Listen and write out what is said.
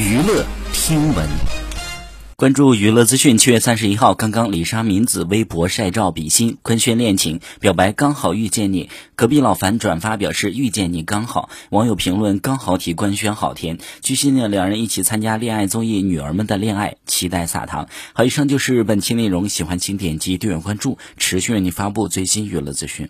娱乐听闻关注娱乐资讯，七月三十一号，刚刚李莎敏子微博晒照比心，官宣恋情表白，刚好遇见你。隔壁老樊转发表示，遇见你刚好网友评论，刚好提官宣好甜。据悉呢，两人一起参加恋爱综艺女儿们的恋爱期待。撒糖好，以上就是本期内容，喜欢请点击订阅关注，持续为你发布最新娱乐资讯。